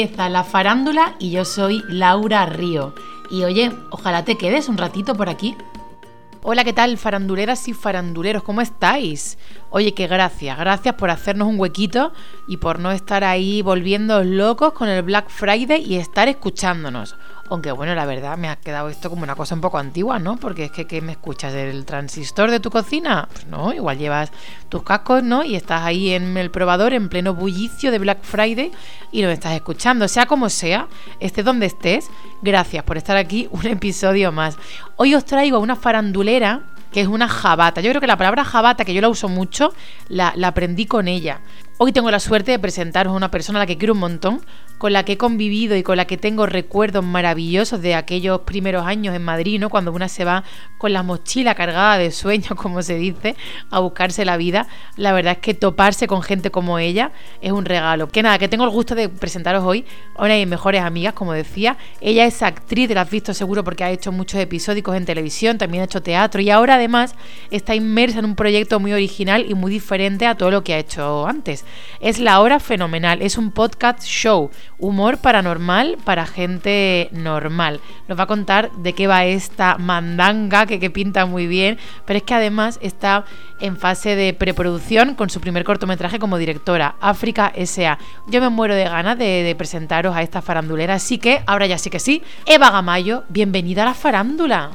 empieza la farándula y yo soy Laura Río. Y oye, ojalá te quedes un ratito por aquí. Hola, ¿qué tal, faranduleras y faranduleros? ¿Cómo estáis? Oye, que gracias, gracias por hacernos un huequito y por no estar ahí volviendo locos con el Black Friday y estar escuchándonos. Aunque bueno, la verdad me ha quedado esto como una cosa un poco antigua, ¿no? Porque es que ¿qué me escuchas? ¿Del transistor de tu cocina? Pues no, igual llevas tus cascos, ¿no? Y estás ahí en el probador en pleno bullicio de Black Friday y lo estás escuchando. Sea como sea, estés donde estés, gracias por estar aquí un episodio más. Hoy os traigo una farandulera que es una jabata. Yo creo que la palabra jabata, que yo la uso mucho, la aprendí con ella. Hoy tengo la suerte de presentaros a una persona a la que quiero un montón, con la que he convivido y con la que tengo recuerdos maravillosos de aquellos primeros años en Madrid, ¿no? Cuando una se va con la mochila cargada de sueños, como se dice, a buscarse la vida. La verdad es que toparse con gente como ella es un regalo. Que nada, que tengo el gusto de presentaros hoy a una de mis mejores amigas, como decía. Ella es actriz, la has visto seguro porque ha hecho muchos episódicos en televisión, también ha hecho teatro y ahora además está inmersa en un proyecto muy original y muy diferente a todo lo que ha hecho antes. Es La Hora Fenomenal, es un podcast show, humor paranormal para gente normal. Nos va a contar de qué va esta mandanga que, que pinta muy bien, pero es que además está en fase de preproducción con su primer cortometraje como directora, África S.A. Yo me muero de ganas de, de presentaros a esta farandulera, así que ahora ya sí que sí, Eva Gamayo, bienvenida a la farándula.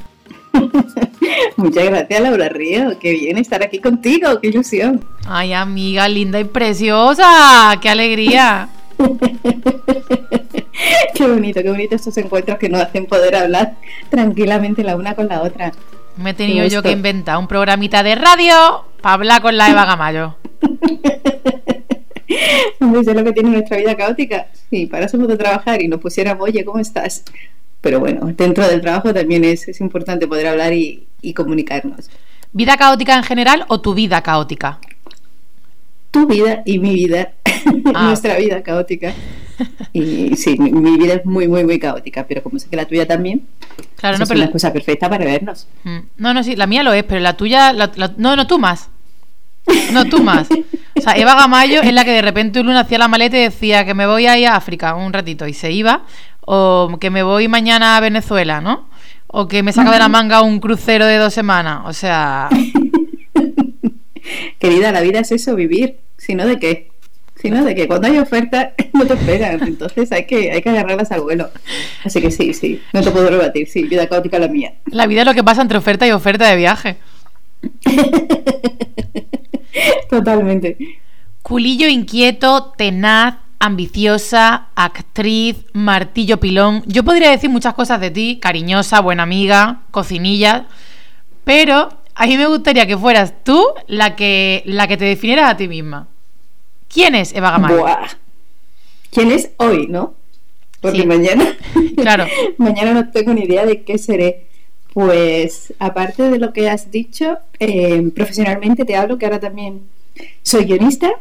Muchas gracias, Laura Río. Qué bien estar aquí contigo, qué ilusión. Ay, amiga, linda y preciosa. ¡Qué alegría! qué bonito, qué bonito estos encuentros que nos hacen poder hablar tranquilamente la una con la otra. Me he tenido yo que inventar un programita de radio para hablar con la Eva Gamayo. Hombre, eso es lo que tiene nuestra vida caótica. Si parásemos de trabajar y nos pusiéramos, oye, ¿cómo estás? Pero bueno, dentro del trabajo también es, es importante poder hablar y, y comunicarnos. ¿Vida caótica en general o tu vida caótica? Tu vida y mi vida, Ah. nuestra vida caótica. Y sí, mi, mi vida es muy, muy, muy caótica, pero como sé que la tuya también, Claro, no, es pero una la, cosa perfecta para vernos. Mm. no, no, sí, la mía lo es, pero la tuya, la- la- no, no, tú más. No, tú más. O sea, Eva Gamayo es la que de repente un lunes hacía la maleta y decía que me voy a ir a África un ratito y se iba, o que me voy mañana a Venezuela, ¿no? O que me saca de la manga un crucero de dos semanas. O sea, Querida, la vida es eso, vivir. Si no, ¿de qué? Si no, ¿de qué? Cuando hay oferta, no te esperan. Entonces hay que, hay que agarrarlas al vuelo. Así que sí, sí, no te puedo rebatir. Sí, vida caótica la mía. la vida es lo que pasa entre oferta y oferta de viaje. Totalmente. Culillo inquieto, tenaz, ambiciosa, actriz, martillo pilón. Yo podría decir muchas cosas de ti, cariñosa, buena amiga, cocinilla, pero a mí me gustaría que fueras tú la que, la que te definieras a ti misma. ¿Quién es Eva Gamayo? Buah. ¿Quién es hoy, no? Porque Sí. mañana. Claro. mañana no tengo ni idea de qué seré. Pues, aparte de lo que has dicho, eh, profesionalmente te hablo que ahora también soy guionista,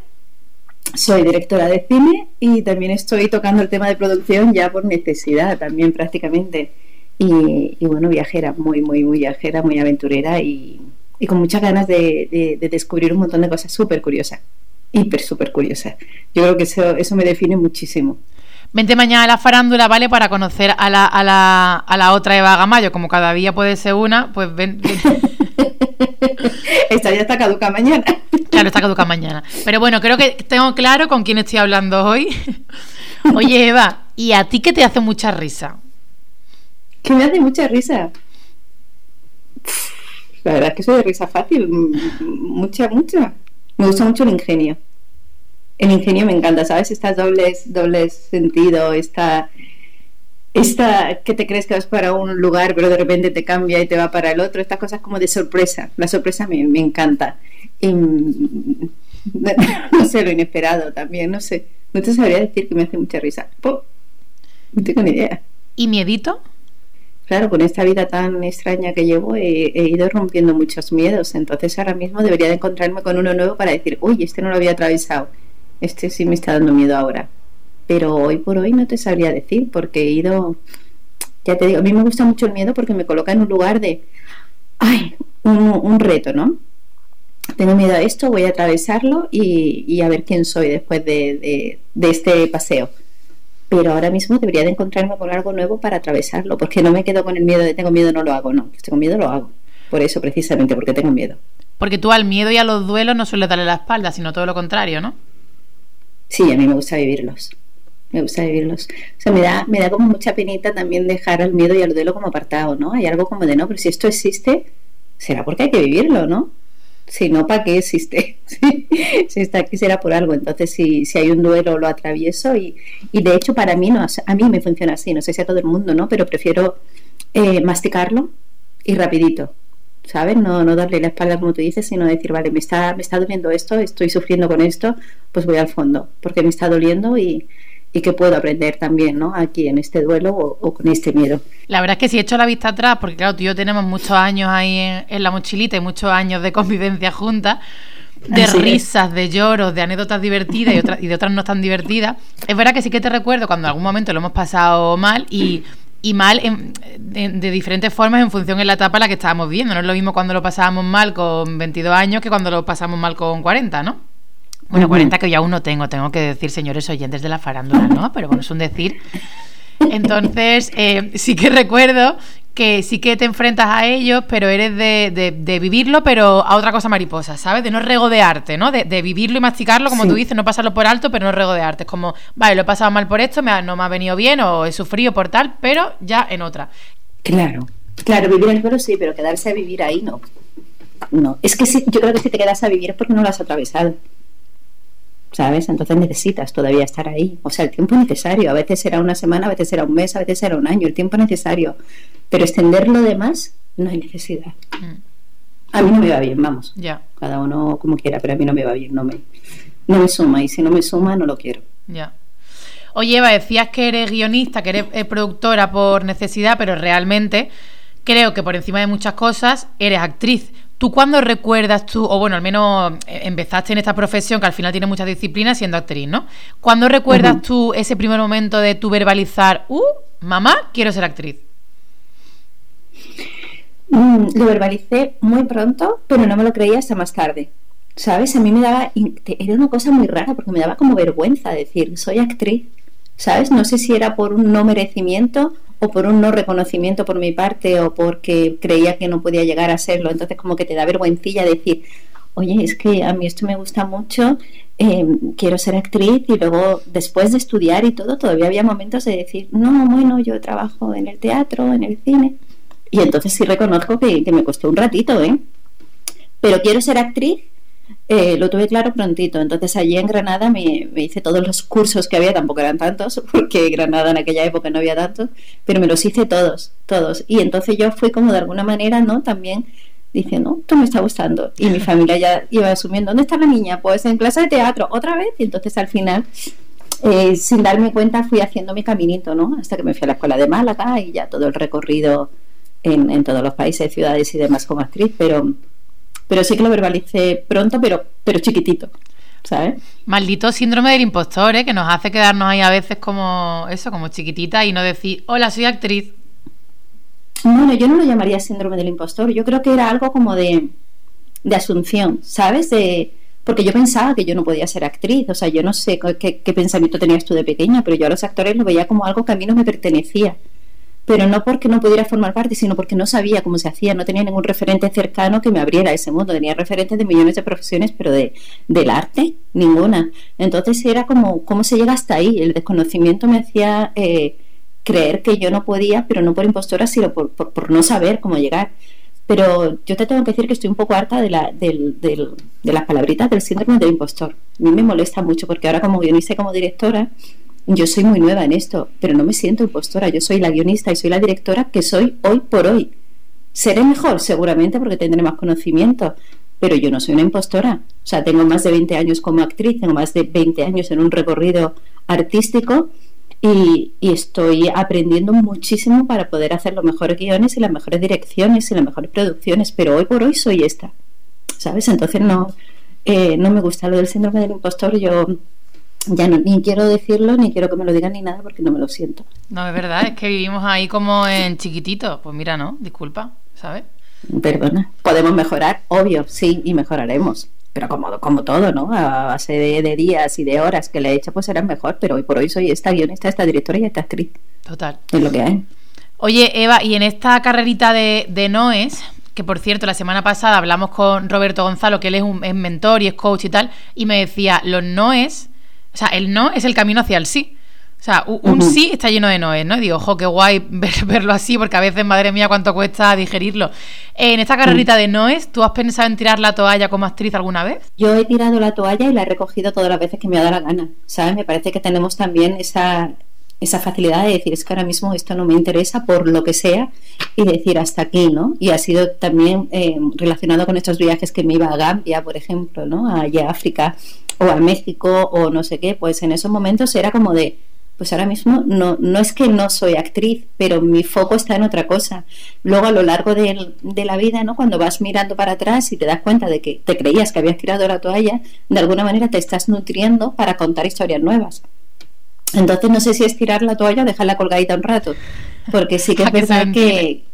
soy directora de cine y también estoy tocando el tema de producción ya por necesidad, también prácticamente. Y, y bueno, viajera, muy, muy, muy viajera, muy aventurera y, y con muchas ganas de, de- de descubrir un montón de cosas súper curiosas, hiper, súper curiosas. Yo creo que eso, eso me define muchísimo. Vente mañana a la farándula, ¿vale? Para conocer a la, a la, a la otra Eva Gamayo. Como cada día puede ser una, pues ven. ven. Esta ya está caduca mañana. Claro, está caduca mañana. Pero bueno, creo que tengo claro con quién estoy hablando hoy. Oye, Eva, ¿y a ti qué te hace mucha risa? que me hace mucha risa. La verdad es que soy de risa fácil, mucha, mucha. Me gusta mucho el ingenio. El ingenio me encanta, ¿sabes? Estas dobles, dobles sentido, esta, esta que te crees que vas para un lugar, pero de repente te cambia y te va para el otro. Estas cosas como de sorpresa. La sorpresa me, me encanta. Y, no sé, lo inesperado también, no sé. No te sabría decir que me hace mucha risa. Po, no tengo ni idea. ¿Y miedito? Claro, con esta vida tan extraña que llevo he, he ido rompiendo muchos miedos, entonces ahora mismo debería de encontrarme con uno nuevo para decir, uy, este no lo había atravesado, este sí me está dando miedo ahora. Pero hoy por hoy no te sabría decir, porque he ido, ya te digo, a mí me gusta mucho el miedo porque me coloca en un lugar de, ay, un, un reto, ¿no? Tengo miedo a esto, voy a atravesarlo y, y a ver quién soy después de, de- de este paseo. pero ahora mismo debería de encontrarme con algo nuevo para atravesarlo, porque no me quedo con el miedo de tengo miedo, no lo hago, no, tengo miedo, lo hago. Por eso, precisamente, porque tengo miedo. Porque tú al miedo y a los duelos no sueles darle la espalda, sino todo lo contrario, ¿no? Sí, a mí me gusta vivirlos. Me gusta vivirlos. O sea, me da, me da como mucha penita también dejar al miedo y al duelo como apartado, ¿no? Hay algo como de no, pero si esto existe, será porque hay que vivirlo, ¿no? Si no, ¿para qué existe? si está aquí será por algo. Entonces, si, si hay un duelo, lo atravieso. Y, y de hecho, para mí, no, a mí me funciona así. No sé si a todo el mundo, ¿no? Pero prefiero eh, masticarlo y rapidito. ¿Sabes? No, no darle la espalda como tú dices, sino decir, vale, me está, me está doliendo esto, estoy sufriendo con esto, pues voy al fondo, porque me está doliendo y, y que puedo aprender también, ¿no? Aquí en este duelo o, con este miedo. La verdad es que si he hecho la vista atrás, porque claro, tú y yo tenemos muchos años ahí en, la mochilita y muchos años de convivencia juntas, de risas, de lloros, de anécdotas divertidas y, otras, y de otras no tan divertidas. Es verdad que sí que te recuerdo cuando en algún momento lo hemos pasado mal y y mal de, diferentes formas en función de la etapa en la que estábamos viendo. No es lo mismo cuando lo pasábamos mal con 22 años que cuando lo pasamos mal con 40, ¿no? Bueno, 40 que yo aún no tengo, tengo que decir, señores oyentes de la farándula, ¿no? Pero bueno, es un decir. Entonces, eh, sí que recuerdo que sí que te enfrentas a ellos, pero eres de, vivirlo, pero a otra cosa mariposa, ¿sabes? De no regodearte, ¿no? De, vivirlo y masticarlo, como tú dices, no pasarlo por alto, pero no regodearte. Es como, vale, lo he pasado mal por esto, me no me ha venido bien o he sufrido por tal, pero ya en otra. Claro, claro, vivir el duelo sí, pero quedarse a vivir ahí no. No, es que yo creo que si te quedas a vivir es porque no lo has atravesado. ¿Sabes? Entonces necesitas todavía estar ahí. O sea, el tiempo necesario. A veces será una semana, a veces será un mes, a veces será un año. El tiempo necesario. Pero extender lo demás no hay necesidad. Mm. A mí no me va bien, vamos. Ya. Cada uno como quiera, pero a mí no me va bien, no me, no me suma. Y si no me suma, no lo quiero. Ya. Oye, Eva, decías que eres guionista, que eres eh, productora por necesidad, pero realmente creo que por encima de muchas cosas eres actriz. ¿Tú cuándo recuerdas tú, o bueno, al menos eh, empezaste en esta profesión que al final tiene muchas disciplinas siendo actriz, ¿no? ¿Cuándo recuerdas tú ese primer momento de tu verbalizar, uh, mamá, quiero ser actriz? Mm, lo verbalicé muy pronto, pero no me lo creía hasta más tarde. ¿Sabes? A mí me daba, era una cosa muy rara porque me daba como vergüenza decir, soy actriz. ¿Sabes? No sé si era por un no merecimiento o por un no reconocimiento por mi parte o porque creía que no podía llegar a serlo. Entonces como que te da vergüencilla decir, oye, es que a mí esto me gusta mucho, em, quiero ser actriz y luego después de estudiar y todo, todavía había momentos de decir, no, bueno, yo trabajo en el teatro, en el cine. Y entonces sí reconozco que, que me costó un ratito, ¿eh? Pero quiero ser actriz eh, lo tuve claro prontito. Entonces allí en Granada me, hice todos los cursos que había, tampoco eran tantos, porque Granada en aquella época no había tantos, pero me los hice todos, todos. Y entonces yo fui como de alguna manera, ¿no? También diciendo, esto me está gustando. Y mi familia ya iba asumiendo, ¿dónde está la niña? Pues en clase de teatro, otra vez. Y entonces al final, eh, sin darme cuenta, fui haciendo mi caminito, ¿no? Hasta que me fui a la escuela de Málaga y ya todo el recorrido en, en todos los países, ciudades y demás como actriz, pero pero sí que lo verbalicé pronto, pero, pero chiquitito. ¿sabes? Maldito síndrome del impostor, ¿eh? que nos hace quedarnos ahí a veces como eso, como chiquitita y no decir, hola, soy actriz. Bueno, yo no lo llamaría síndrome del impostor, yo creo que era algo como de, de asunción, ¿sabes? De, porque yo pensaba que yo no podía ser actriz, o sea, yo no sé qué, qué pensamiento tenías tú de pequeña, pero yo a los actores lo veía como algo que a mí no me pertenecía pero no porque no pudiera formar parte, sino porque no sabía cómo se hacía, no tenía ningún referente cercano que me abriera ese mundo, tenía referentes de millones de profesiones, pero de, del arte, ninguna. Entonces era como, ¿cómo se llega hasta ahí? El desconocimiento me hacía eh, creer que yo no podía, pero no por impostora, sino por, por, no saber cómo llegar. Pero yo te tengo que decir que estoy un poco harta de, la, del, del, de las palabritas del síndrome del impostor. A mí me molesta mucho porque ahora como guionista y como directora yo soy muy nueva en esto, pero no me siento impostora. Yo soy la guionista y soy la directora que soy hoy por hoy. Seré mejor, seguramente, porque tendré más conocimiento, pero yo no soy una impostora. O sea, tengo más de 20 años como actriz, tengo más de 20 años en un recorrido artístico y, estoy aprendiendo muchísimo para poder hacer los mejores guiones y las mejores direcciones y las mejores producciones, pero hoy por hoy soy esta. ¿Sabes? Entonces no, eh, no me gusta lo del síndrome del impostor. Yo ya no, ni quiero decirlo, ni quiero que me lo digan ni nada porque no me lo siento. No, es verdad, es que vivimos ahí como en chiquitito. Pues mira, no, disculpa, ¿sabes? Perdona, podemos mejorar, obvio, sí, y mejoraremos. pero como, como todo, ¿no? A base de, días y de horas que le he hecho, pues era mejor, pero hoy por hoy soy esta guionista, esta directora y esta actriz. Total. Es lo que hay. Oye, Eva, y en esta carrerita de, de Noes, que por cierto, la semana pasada hablamos con Roberto Gonzalo, que él es un es mentor y es coach y tal, y me decía, los noes, o sea, el no es el camino hacia el sí. O sea, un, sí está lleno de noes, ¿no? Y digo, ojo, qué guay verlo así, porque a veces, madre mía, cuánto cuesta digerirlo. En esta carrerita de noes, ¿tú has pensado en tirar la toalla como actriz alguna vez? Yo he tirado la toalla y la he recogido todas las veces que me ha dado la gana, ¿sabes? Me parece que tenemos también esa, esa facilidad de decir es que ahora mismo esto no me interesa por lo que sea y decir hasta aquí, ¿no? Y ha sido también eh, relacionado con estos viajes que me iba a Gambia, por ejemplo, ¿no? Allá a África o a México o no sé qué, pues en esos momentos era como de, pues ahora mismo no, no es que no soy actriz, pero mi foco está en otra cosa. Luego a lo largo de, de la vida, ¿no? Cuando vas mirando para atrás y te das cuenta de que te creías que habías tirado la toalla, de alguna manera te estás nutriendo para contar historias nuevas. Entonces no sé si es tirar la toalla o dejarla colgadita un rato, porque sí que es verdad que...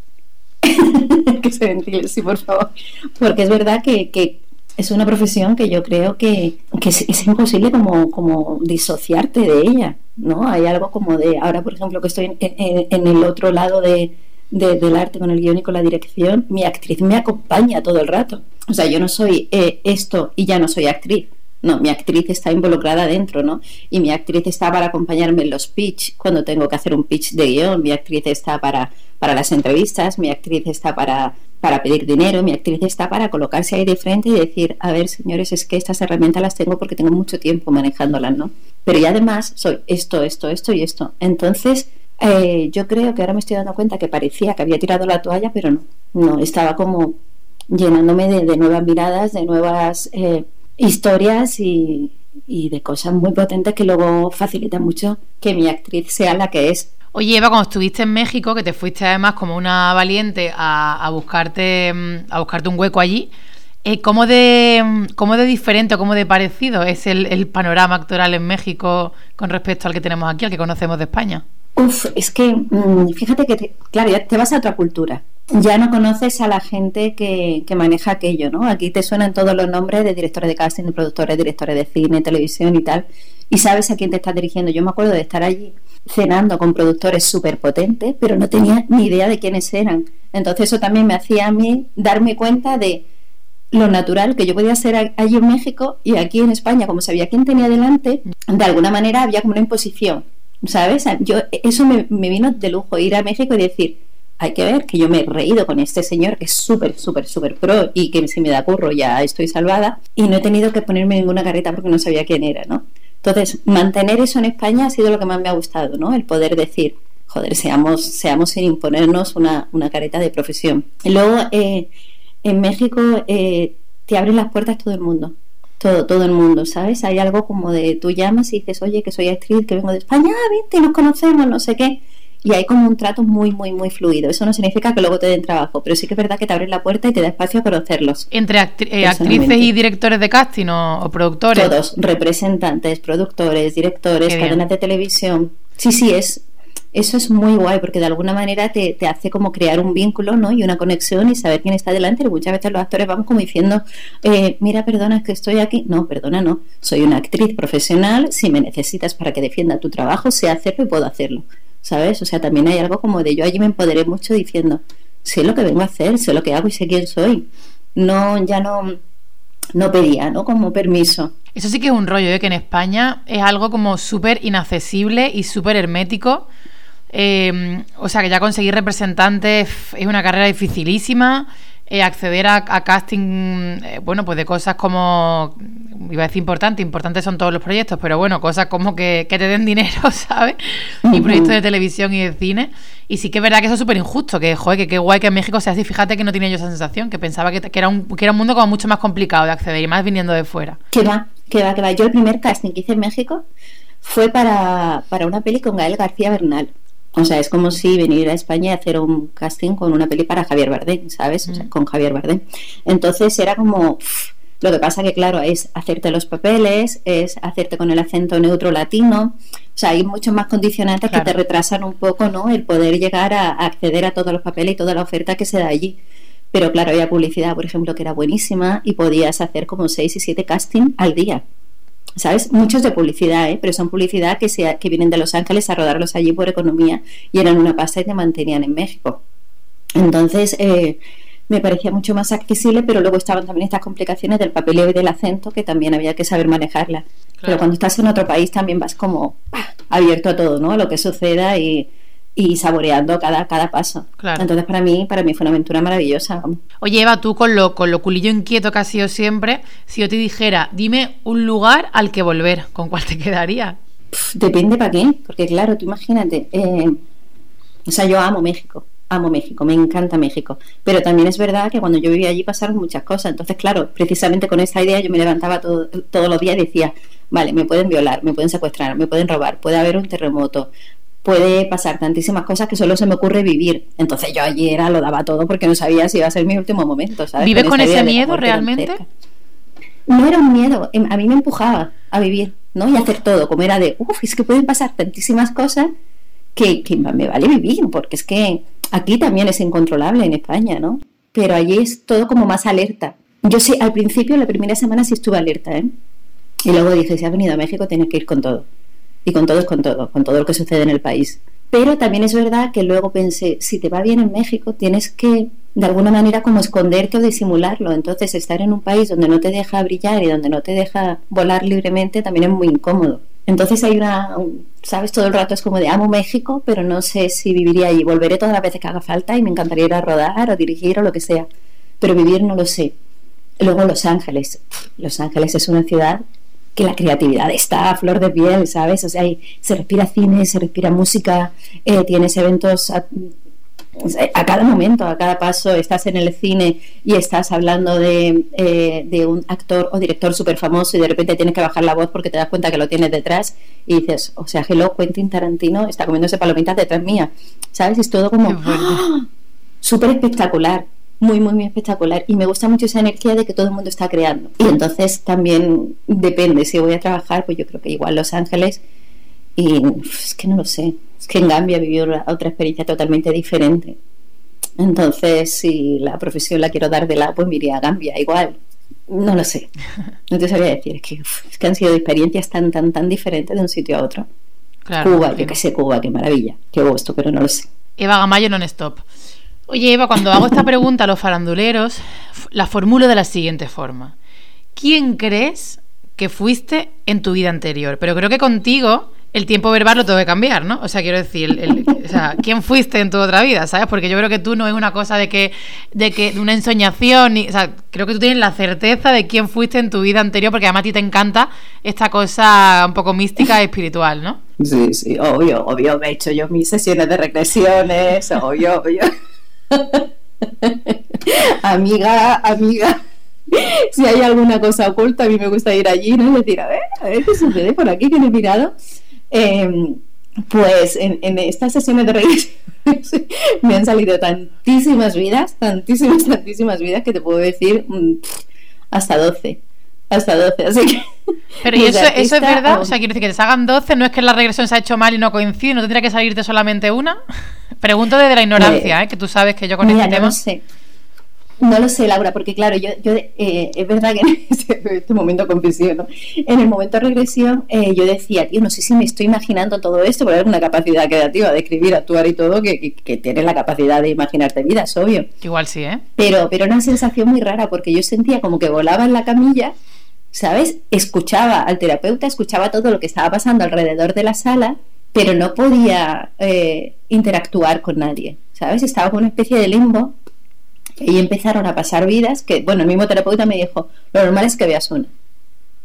que se ventile, sí, por favor. Porque es verdad que, es una profesión que yo creo que, es, imposible como, como disociarte de ella, ¿no? Hay algo como de, ahora por ejemplo que estoy en, el otro lado de, del arte con el guion y con la dirección, mi actriz me acompaña todo el rato. O sea, yo no soy eh, esto y ya no soy actriz. No, mi actriz está involucrada dentro, ¿no? Y mi actriz está para acompañarme en los pitch, cuando tengo que hacer un pitch de guion, mi actriz está para, para las entrevistas, mi actriz está para, para pedir dinero, mi actriz está para colocarse ahí de frente y decir, a ver, señores, es que estas herramientas las tengo porque tengo mucho tiempo manejándolas, ¿no? Pero y además soy esto, esto, esto y esto. Entonces, eh, yo creo que ahora me estoy dando cuenta que parecía que había tirado la toalla, pero no, no, estaba como llenándome de, nuevas miradas, de nuevas... Eh, historias y, de cosas muy potentes que luego facilitan mucho que mi actriz sea la que es. Oye, Eva, cuando estuviste en México, que te fuiste además como una valiente a, buscarte a buscarte un hueco allí, eh, ¿cómo, de, ¿cómo de diferente o cómo de parecido es el, panorama actoral en México con respecto al que tenemos aquí, al que conocemos de España? Uf, es que mm, fíjate que, claro, ya te vas a otra cultura ya no conoces a la gente que, maneja aquello, ¿no? Aquí te suenan todos los nombres de directores de casting, de productores, directores de cine, televisión y tal, y sabes a quién te estás dirigiendo. Yo me acuerdo de estar allí cenando con productores súper potentes, pero no tenía ni idea de quiénes eran. Entonces eso también me hacía a mí darme cuenta de lo natural que yo podía ser allí en México y aquí en España, como sabía quién tenía delante, de alguna manera había como una imposición, ¿sabes? Yo, eso me vino de lujo, ir a México y decir, hay que ver que yo me he reído con este señor que es súper, súper, súper pro y que si me da curro ya estoy salvada y no he tenido que ponerme ninguna carreta porque no sabía quién era, ¿no? Entonces, mantener eso en España ha sido lo que más me ha gustado, ¿no? El poder decir, joder, seamos, seamos sin imponernos una, una careta de profesión. Y luego, eh, en México eh, te abren las puertas todo el mundo. Todo, todo el mundo, ¿sabes? Hay algo como de tú llamas y dices, oye, que soy actriz, que vengo de España, ah, vente, nos conocemos, no sé qué y hay como un trato muy, muy, muy fluido. Eso no significa que luego te den trabajo, pero sí que es verdad que te abren la puerta y te da espacio a conocerlos. ¿Entre eh, actrices y directores de casting o, productores? Todos, representantes, productores, directores, cadenas de televisión. Sí, sí, es, eso es muy guay porque de alguna manera te, te, hace como crear un vínculo ¿no? y una conexión y saber quién está delante. Muchas veces los actores van como diciendo, eh, mira, perdona, es que estoy aquí. No, perdona, no. Soy una actriz profesional. Si me necesitas para que defienda tu trabajo, sé hacerlo y puedo hacerlo. ¿Sabes? O sea, también hay algo como de yo allí me empoderé mucho diciendo, sé lo que vengo a hacer, sé lo que hago y sé quién soy. No, ya no, no pedía, ¿no? Como permiso. Eso sí que es un rollo, ¿eh? que en España es algo como súper inaccesible y súper hermético. Eh, o sea, que ya conseguir representantes es una carrera dificilísima. Eh, acceder a, casting, eh, bueno, pues de cosas como, iba a decir importante, importantes son todos los proyectos, pero bueno, cosas como que, te den dinero, ¿sabes? Y proyectos de televisión y de cine. Y sí que es verdad que eso es súper injusto, que joder, que qué guay que en México sea así, fíjate que no tenía yo esa sensación, que pensaba que, era un, que era un mundo como mucho más complicado de acceder y más viniendo de fuera. Que va, que va, que va. Yo el primer casting que hice en México fue para, para una peli con Gael García Bernal. O sea, es como si venir a España y hacer un casting con una peli para Javier Bardem, ¿sabes? O sea, mm. con Javier Bardem. Entonces era como... Lo que pasa que, claro, es hacerte los papeles, es hacerte con el acento neutro latino. O sea, hay muchos más condicionantes que te retrasan un poco, ¿no? El poder llegar a, acceder a todos los papeles y toda la oferta que se da allí. Pero claro, había publicidad, por ejemplo, que era buenísima y podías hacer como seis y siete casting al día. ¿Sabes? Muchos de publicidad, ¿eh? pero son publicidad que, se, que vienen de Los Ángeles a rodarlos allí por economía y eran una pasta y te mantenían en México. Entonces, eh, me parecía mucho más accesible, pero luego estaban también estas complicaciones del papeleo y del acento que también había que saber manejarla. Pero cuando estás en otro país también vas como abierto a todo, ¿no? A lo que suceda y, y saboreando cada, cada paso. Entonces para mí, para mí fue una aventura maravillosa. Oye Eva, tú con lo, con lo culillo inquieto que has sido siempre, si yo te dijera, dime un lugar al que volver, ¿con cuál te quedaría? depende para qué, porque claro, tú imagínate, eh, o sea, yo amo México, amo México, me encanta México, pero también es verdad que cuando yo vivía allí pasaron muchas cosas, entonces claro, precisamente con esa idea yo me levantaba todo, todos los días y decía, vale, me pueden violar, me pueden secuestrar, me pueden robar, puede haber un terremoto, puede pasar tantísimas cosas que solo se me ocurre vivir. Entonces yo allí era, lo daba todo porque no sabía si iba a ser mi último momento. ¿sabes? ¿Vives con, ese miedo realmente? No era un miedo, em, a mí me empujaba a vivir, ¿no? Y a hacer todo, como era de, uff, es que pueden pasar tantísimas cosas que, que me vale vivir, porque es que aquí también es incontrolable en España, ¿no? Pero allí es todo como más alerta. Yo sí, al principio, la primera semana sí estuve alerta, ¿eh? Y luego dije, si has venido a México, tienes que ir con todo y con todo es con todo, con todo lo que sucede en el país. Pero también es verdad que luego pensé, si te va bien en México, tienes que de alguna manera como esconderte o disimularlo. Entonces estar en un país donde no te deja brillar y donde no te deja volar libremente también es muy incómodo. Entonces hay una, sabes, todo el rato es como de amo México, pero no sé si viviría allí. Volveré todas las veces que haga falta y me encantaría ir a rodar o dirigir o lo que sea. Pero vivir no lo sé. Luego Los Ángeles. Los Ángeles es una ciudad que la creatividad está a flor de piel, ¿sabes? O sea, se respira cine, se respira música, eh, tienes eventos a, cada momento, a cada paso, estás en el cine y estás hablando de, eh, de un actor o director súper famoso y de repente tienes que bajar la voz porque te das cuenta que lo tienes detrás y dices, o sea, hello, Quentin Tarantino está comiéndose palomitas detrás mía, ¿sabes? Es todo como ¡ah! súper espectacular muy, muy, muy espectacular. Y me gusta mucho esa energía de que todo el mundo está creando. Y entonces también depende, si voy a trabajar, pues yo creo que igual Los Ángeles. Y es que no lo sé. Es que en Gambia viví otra experiencia totalmente diferente. Entonces, si la profesión la quiero dar de lado, pues me iría a Gambia igual. No lo sé. No te sabía decir. Es que, es que han sido experiencias tan, tan, tan diferentes de un sitio a otro. Cuba, yo que sé, Cuba, qué maravilla. Qué gusto, pero no lo sé. Eva Gamayo non-stop. Oye, Eva, cuando hago esta pregunta a los faranduleros, la formulo de la siguiente forma. ¿Quién crees que fuiste en tu vida anterior? Pero creo que contigo el tiempo verbal lo tengo que cambiar, ¿no? O sea, quiero decir, o sea, ¿quién fuiste en tu otra vida? ¿Sabes? Porque yo creo que tú no es una cosa de que, de que, de una ensoñación, o sea, creo que tú tienes la certeza de quién fuiste en tu vida anterior, porque además a ti te encanta esta cosa un poco mística y espiritual, ¿no? Sí, sí, obvio, obvio, me he hecho yo mis sesiones de regresiones, obvio, obvio. amiga, amiga, si hay alguna cosa oculta, a mí me gusta ir allí, ¿no? Y decir, a ver, a ver qué sucede por aquí que no he mirado. Em, pues en, estas sesiones de regresión me han salido tantísimas vidas, tantísimas, tantísimas vidas que te puedo decir mm, hasta 12 hasta 12, así que... Pero ¿y eso, eso es verdad? O sea, quiero decir que te salgan 12, no es que la regresión se ha hecho mal y no coincide, ¿no tendría que salirte solamente una? Pregunto desde la ignorancia, pues, ¿eh? que tú sabes que yo con este tema... No sé. No lo sé, Laura, porque claro, yo, yo eh, es verdad que en este, este momento confesión, ¿no? en el momento de regresión eh, yo decía, tío, no sé si me estoy imaginando todo esto, porque hay una capacidad creativa de escribir, actuar y todo, que, que, tienes la capacidad de imaginarte vidas, obvio. Igual sí, ¿eh? Pero, pero una sensación muy rara, porque yo sentía como que volaba en la camilla ¿sabes? Escuchaba al terapeuta, escuchaba todo lo que estaba pasando alrededor de la sala, pero no podía eh, interactuar con nadie, ¿sabes? Estaba con una especie de limbo y empezaron a pasar vidas que, bueno, el mismo terapeuta me dijo, lo normal es que veas una.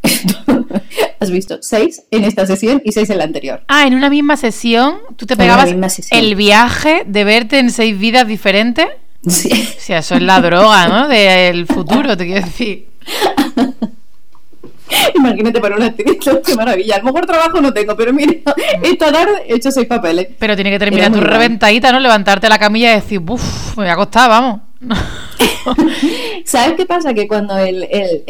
Has visto seis en esta sesión y seis en la anterior. Ah, en una misma sesión, tú te pegabas el viaje de verte en seis vidas diferentes. Sí. O sea, eso es la droga, ¿no? Del futuro, te quiero decir. Imagínate para una actriz, qué maravilla. A lo mejor trabajo no tengo, pero mira, esta tarde he hecho seis papeles. Pero tiene que terminar tu reventadita, ¿no? Levantarte la camilla y decir, uff, me voy a costar, vamos. ¿Sabes qué pasa? Que cuando el,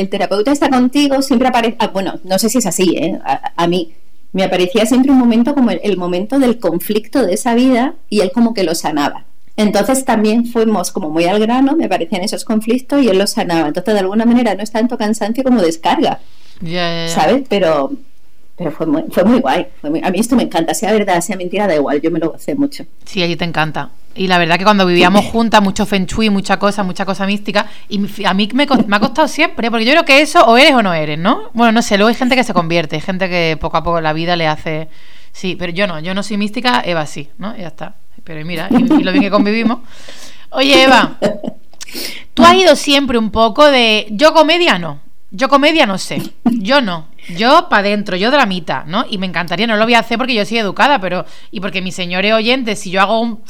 terapeuta está contigo, siempre aparece. Ah, bueno, no sé si es así, ¿eh? A, mí me aparecía siempre un momento como el, momento del conflicto de esa vida y él como que lo sanaba. Entonces también fuimos como muy al grano, me parecían esos conflictos y él los sanaba. Entonces de alguna manera no es tanto cansancio como descarga, ¿sabes? Pero, pero fue muy, fue muy guay. a mí esto me encanta, sea verdad, sea mentira, da igual, yo me lo gocé mucho. Sí, a ti te encanta. Y la verdad que cuando vivíamos juntas, mucho feng shui, mucha cosa, mucha cosa mística, y a mí me, me ha costado siempre, porque yo creo que eso o eres o no eres, ¿no? Bueno, no sé, luego hay gente que se convierte, hay gente que poco a poco la vida le hace... Sí, pero yo no, yo no soy mística, Eva sí, ¿no? Y ya está. Pero mira, y, lo bien que convivimos. Oye, Eva, tú has ido siempre un poco de. Yo comedia no. Yo comedia no sé. Yo no. Yo para adentro, yo dramita, ¿no? Y me encantaría, no lo voy a hacer porque yo soy educada, pero. Y porque mis señores oyentes, si yo hago un.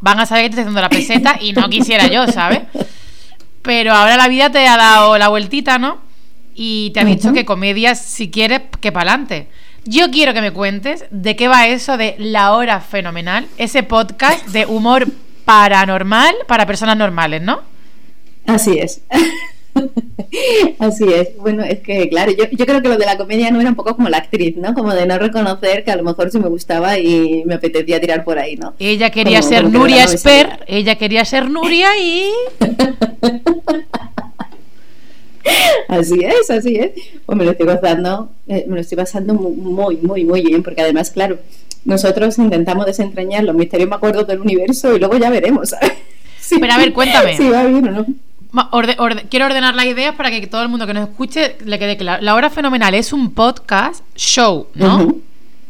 Van a saber que estoy haciendo la peseta y no quisiera yo, ¿sabes? Pero ahora la vida te ha dado la vueltita, ¿no? Y te ha dicho que comedia, si quieres, que para adelante. Yo quiero que me cuentes de qué va eso de La Hora Fenomenal, ese podcast de humor paranormal para personas normales, ¿no? Así es. Así es. Bueno, es que, claro, yo, yo, creo que lo de la comedia no era un poco como la actriz, ¿no? Como de no reconocer que a lo mejor sí me gustaba y me apetecía tirar por ahí, ¿no? Ella quería ser Nuria Esper, ella quería ser Nuria y... Así es, así es. Pues me lo estoy pasando, eh, me lo estoy pasando muy, muy, muy bien, porque además, claro, nosotros intentamos desentrañar los misterios más acuerdos del universo y luego ya veremos. Pero a ver, cuéntame. Si va bien o no. Quiero ordenar las ideas para que todo el mundo que nos escuche le quede claro. La hora fenomenal es un podcast show, ¿no?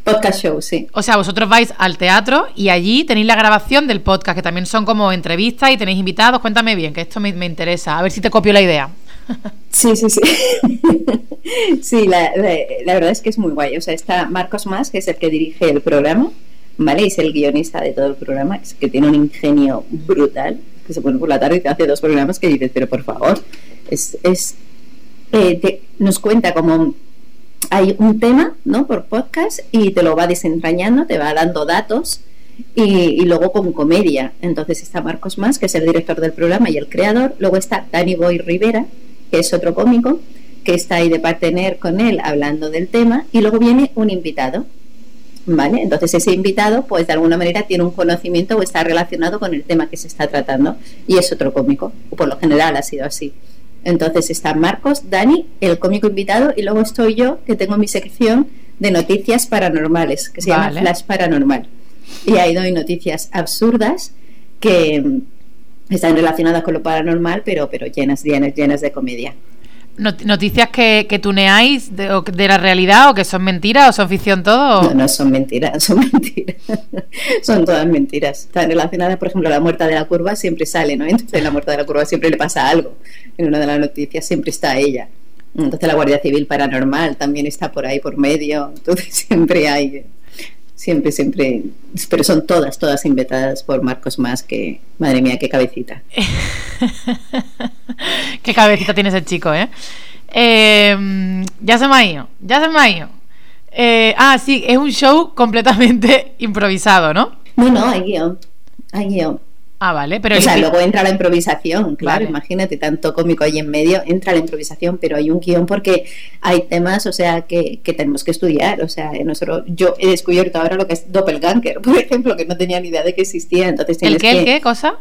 Podcast show, sí. O sea, vosotros vais al teatro y allí tenéis la grabación del podcast, que también son como entrevistas y tenéis invitados. Cuéntame bien, que esto me, me interesa. A ver si te copio la idea. Sí, sí, sí. sí, la, verdad es que es muy guay. O sea, está Marcos Más, que es el que dirige el programa, ¿vale? Es el guionista de todo el programa, que tiene un ingenio brutal, que se pone por la tarde y te hace dos programas que dices, pero por favor, es, es eh, nos cuenta como hay un tema, ¿no? Por podcast y te lo va desentrañando, te va dando datos. Y, y, luego con comedia. Entonces está Marcos Más, que es el director del programa y el creador. Luego está Danny Boy Rivera, que es otro cómico, que está ahí de partener con él hablando del tema, y luego viene un invitado. ¿Vale? Entonces ese invitado, pues de alguna manera tiene un conocimiento o está relacionado con el tema que se está tratando y es otro cómico, o por lo general ha sido así. Entonces está Marcos, Dani, el cómico invitado, y luego estoy yo, que tengo mi sección de noticias paranormales, que se llama Flash Paranormal. Y ahí doy noticias absurdas que, están relacionadas con lo paranormal, pero, pero llenas, llenas, llenas de comedia. ¿Noticias que, que tuneáis de, de, la realidad o que son mentiras o son ficción todo? No, no son mentiras, son mentiras. son todas mentiras. Están relacionadas, por ejemplo, la muerte de la curva siempre sale, ¿no? Entonces la muerte de la curva siempre le pasa algo. En una de las noticias siempre está ella. Entonces la Guardia Civil Paranormal también está por ahí por medio. Entonces siempre hay siempre, siempre, pero son todas, todas inventadas por Marcos Más, que, madre mía, qué cabecita. qué cabecita tiene ese chico, ¿eh? ¿eh? ya se me ha ido, ya se me ha ido. Eh, ah, sí, es un show completamente improvisado, ¿no? No, no, hay guion, hay guion. Ah, vale, pero... O sea, luego entra la improvisación, claro, imagínate, tanto cómico ahí en medio, entra la improvisación, pero hay un guion porque hay temas, o sea, que, que tenemos que estudiar, o sea, nosotros, yo he descubierto ahora lo que es doppelganger, por ejemplo, que no tenía ni idea de que existía, entonces ¿El qué, el qué cosa?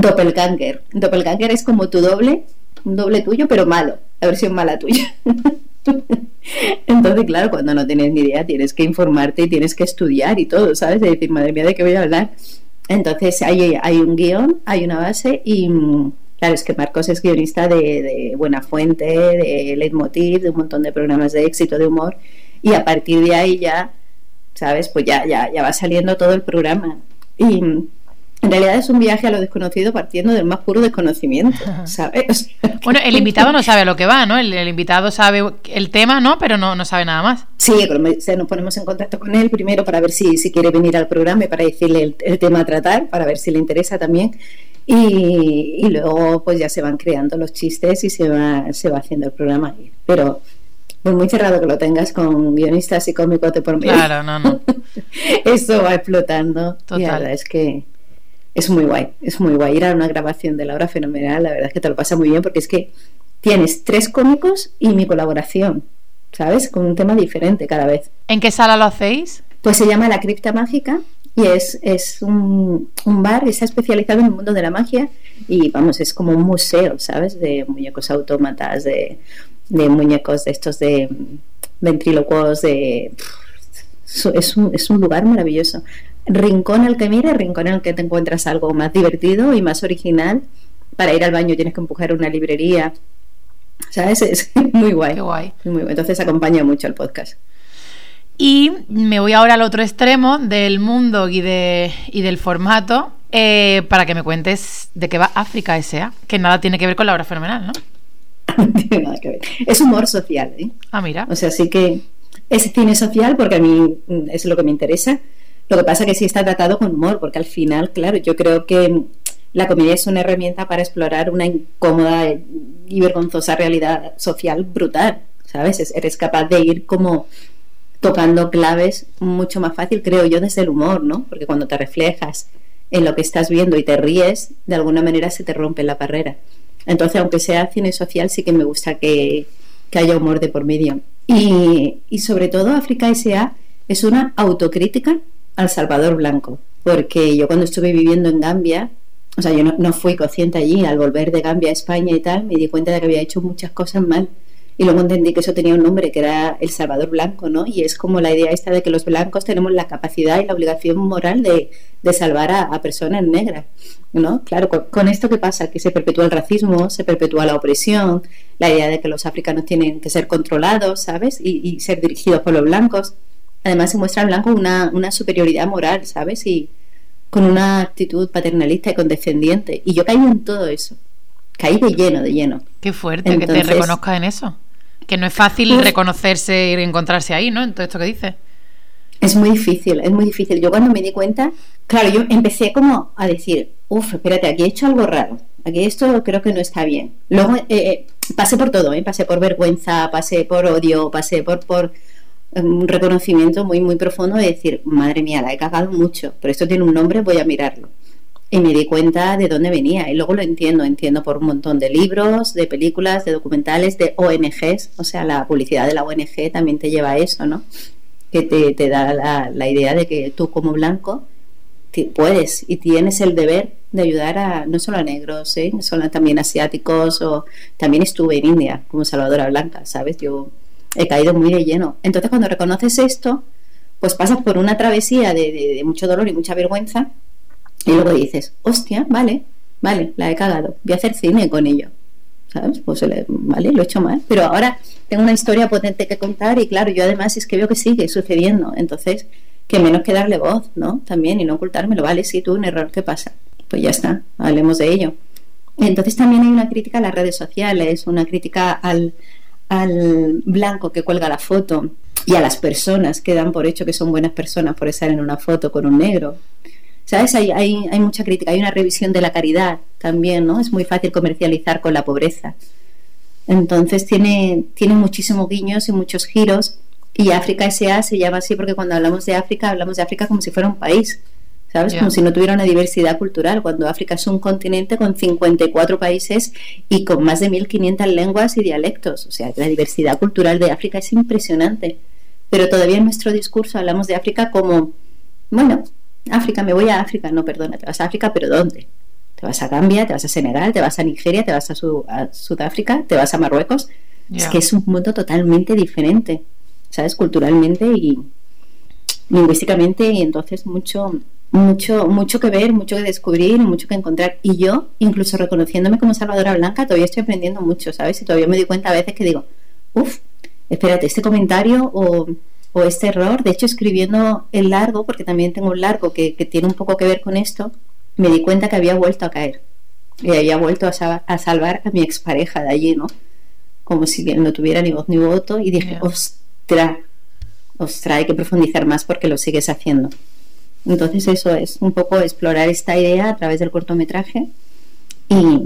Doppelganger. Doppelganger es como tu doble, un doble tuyo, pero malo, la versión mala tuya. Entonces, claro, cuando no tienes ni idea, tienes que informarte y tienes que estudiar y todo, ¿sabes? De decir, madre mía, ¿de qué voy a hablar? Entonces hay, hay un guion, hay una base y mm, claro, es que Marcos es guionista de, Buena Fuente, de Leitmotiv, de un montón de programas de éxito de humor y a partir de ahí ya, ¿sabes? Pues ya, ya, ya va saliendo todo el programa. Y mm, en realidad es un viaje a lo desconocido partiendo del más puro desconocimiento, ¿sabes? Bueno, el invitado no sabe a lo que va, ¿no? El, invitado sabe el tema, ¿no? Pero no, no sabe nada más. Sí, nos ponemos en contacto con él primero para ver si, si quiere venir al programa y para decirle el, tema a tratar, para ver si le interesa también. Y, y, luego pues ya se van creando los chistes y se va, se va haciendo el programa. Pero pues muy cerrado que lo tengas con guionistas y cómicos de por medio. Claro, no, no. Eso va explotando. Total. Y la verdad es que es muy guay, es muy guay. Ir a una grabación de la hora fenomenal, la verdad es que te lo pasa muy bien porque es que tienes tres cómicos y mi colaboración, ¿sabes? Con un tema diferente cada vez. ¿En qué sala lo hacéis? Pues se llama La Cripta Mágica y es, es un, un bar, está especializado en el mundo de la magia y vamos, es como un museo, ¿sabes? De muñecos autómatas, de, de muñecos de estos de ventrílocuos, de... Es un, es un lugar maravilloso. Rincón al que mire, rincón el que te encuentras algo más divertido y más original. Para ir al baño tienes que empujar una librería. ¿Sabes? Es muy guay. guay. Muy guay. Entonces acompaña mucho el podcast. Y me voy ahora al otro extremo del mundo y, de, y del formato eh, para que me cuentes de qué va África S.A., que nada tiene que ver con la obra fenomenal, ¿no? no tiene nada que ver. Es humor social, ¿eh? Ah, mira. O sea, sí que es cine social porque a mí mm, es lo que me interesa. Lo que pasa que sí está tratado con humor, porque al final, claro, yo creo que la comedia es una herramienta para explorar una incómoda y vergonzosa realidad social brutal, ¿sabes? Eres capaz de ir como tocando claves mucho más fácil, creo yo, desde el humor, ¿no? Porque cuando te reflejas en lo que estás viendo y te ríes, de alguna manera se te rompe la barrera. Entonces, aunque sea cine social, sí que me gusta que, haya humor de por medio. Y, y sobre todo, África S.A. es una autocrítica al Salvador Blanco, porque yo cuando estuve viviendo en Gambia, o sea, yo no, no, fui consciente allí, al volver de Gambia a España y tal, me di cuenta de que había hecho muchas cosas mal. Y luego entendí que eso tenía un nombre, que era El Salvador Blanco, ¿no? Y es como la idea esta de que los blancos tenemos la capacidad y la obligación moral de, de salvar a, personas negras, ¿no? Claro, con, esto que pasa, que se perpetúa el racismo, se perpetúa la opresión, la idea de que los africanos tienen que ser controlados, ¿sabes? Y, y ser dirigidos por los blancos. Además se muestra en blanco una, una superioridad moral, ¿sabes? Y con una actitud paternalista y condescendiente. Y yo caí en todo eso. Caí de lleno, de lleno. Qué fuerte que te reconozcas en eso. Que no es fácil reconocerse y encontrarse ahí, ¿no? En todo esto que dices. Es muy difícil, es muy difícil. Yo cuando me di cuenta, claro, yo empecé como a decir, uff, espérate, aquí he hecho algo raro. Aquí esto creo que no está bien. Luego eh, eh, pasé por todo, ¿eh? pasé por vergüenza, pasé por odio, pasé por, por um, un reconocimiento muy, muy profundo de decir, madre mía, la he cagado mucho, pero esto tiene un nombre, voy a mirarlo y me di cuenta de dónde venía. Y luego lo entiendo, entiendo por un montón de libros, de películas, de documentales, de ONGs, o sea, la publicidad de la ONG también te lleva a eso, ¿no? Que te, te da la, la, idea de que tú como blanco puedes y tienes el deber de ayudar a no solo a negros, ¿eh? solo también asiáticos o también estuve en India como Salvadora Blanca, ¿sabes? Yo he caído muy de lleno. Entonces cuando reconoces esto, pues pasas por una travesía de, de mucho dolor y mucha vergüenza y luego dices, hostia, vale, vale, la he cagado, voy a hacer cine con ello. ¿Sabes? Pues vale, lo he hecho mal. Pero ahora tengo una historia potente que contar y claro, yo además es que veo que sigue sucediendo. Entonces, que menos que darle voz, ¿no? También y no ocultármelo. Vale, sí, tú un error, ¿qué pasa? Pues ya está, hablemos de ello. Entonces también hay una crítica a las redes sociales, una crítica al, al blanco que cuelga la foto y a las personas que dan por hecho que son buenas personas por estar en una foto con un negro. ¿Sabes? Hay, hay, hay mucha crítica, hay una revisión de la caridad también, ¿no? Es muy fácil comercializar con la pobreza. Entonces tiene, tiene muchísimos guiños y muchos giros. Y África S.A. se llama así porque cuando hablamos de África, hablamos de África como si fuera un país, ¿sabes? Como si no tuviera una diversidad cultural, cuando África es un continente con 54 países y con más de 1.500 lenguas y dialectos. O sea, la diversidad cultural de África es impresionante. Pero todavía en nuestro discurso hablamos de África como, bueno, África, me voy a África. No, perdona, te vas a África, pero ¿dónde? Te vas a Gambia, te vas a Senegal, te vas a Nigeria, te vas a, Sudáfrica, te vas a Marruecos. Es que es un mundo totalmente diferente, ¿sabes? Culturalmente y lingüísticamente y entonces mucho mucho mucho que ver, mucho que descubrir, mucho que encontrar. Y yo, incluso reconociéndome como Salvadora Blanca, todavía estoy aprendiendo mucho, ¿sabes? Y todavía me doy cuenta a veces que digo, uff, espérate, este comentario o o este error. De hecho, escribiendo el largo, porque también tengo un largo que, tiene un poco que ver con esto, me di cuenta que había vuelto a caer. Y había vuelto a, salvar a mi expareja de allí, ¿no? Como si no tuviera ni voz ni voto. Y dije, ostra, ostra, hay que profundizar más porque lo sigues haciendo. Entonces eso es un poco explorar esta idea a través del cortometraje y,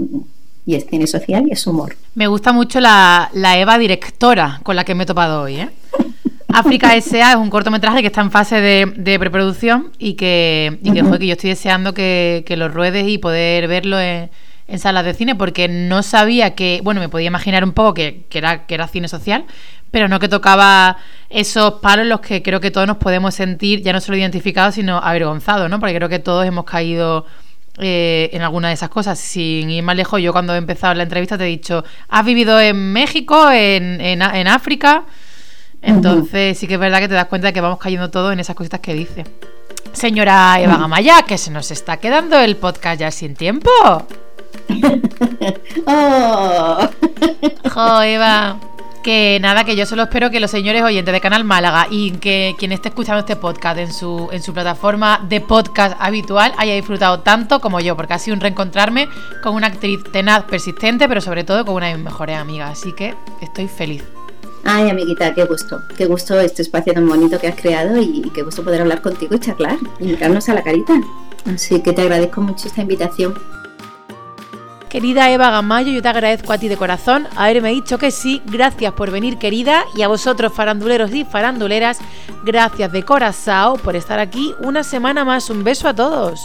y es cine social y es humor. Me gusta mucho la, la Eva directora con la que me he topado hoy, ¿eh? África S.A. es un cortometraje que está en fase de, preproducción y que, y que, yo estoy deseando que, lo ruedes y poder verlo en, en salas de cine porque no sabía que, bueno, me podía imaginar un poco que, era, que era cine social, pero no que tocaba esos palos en los que creo que todos nos podemos sentir ya no solo identificados, sino avergonzados, ¿no? Porque creo que todos hemos caído eh, en alguna de esas cosas. Sin ir más lejos, yo cuando he empezado la entrevista te he dicho, ¿has vivido en México, en, en, en África? Entonces sí que es verdad que te das cuenta de que vamos cayendo todos en esas cositas que dice. Señora Eva Gamaya, que se nos está quedando el podcast ya sin tiempo. oh. Jo, Eva. Que nada, que yo solo espero que los señores oyentes de Canal Málaga y que quien esté escuchando este podcast en su, en su plataforma de podcast habitual haya disfrutado tanto como yo, porque ha sido un reencontrarme con una actriz tenaz, persistente, pero sobre todo con una de mis mejores amigas. Así que estoy feliz. Ay, amiguita, qué gusto, qué gusto este espacio tan bonito que has creado y qué gusto poder hablar contigo y charlar y mirarnos a la carita. Así que te agradezco mucho esta invitación. Querida Eva Gamayo, yo te agradezco a ti de corazón haberme dicho que sí. Gracias por venir, querida. Y a vosotros, faranduleros y faranduleras, gracias de corazón por estar aquí una semana más. Un beso a todos.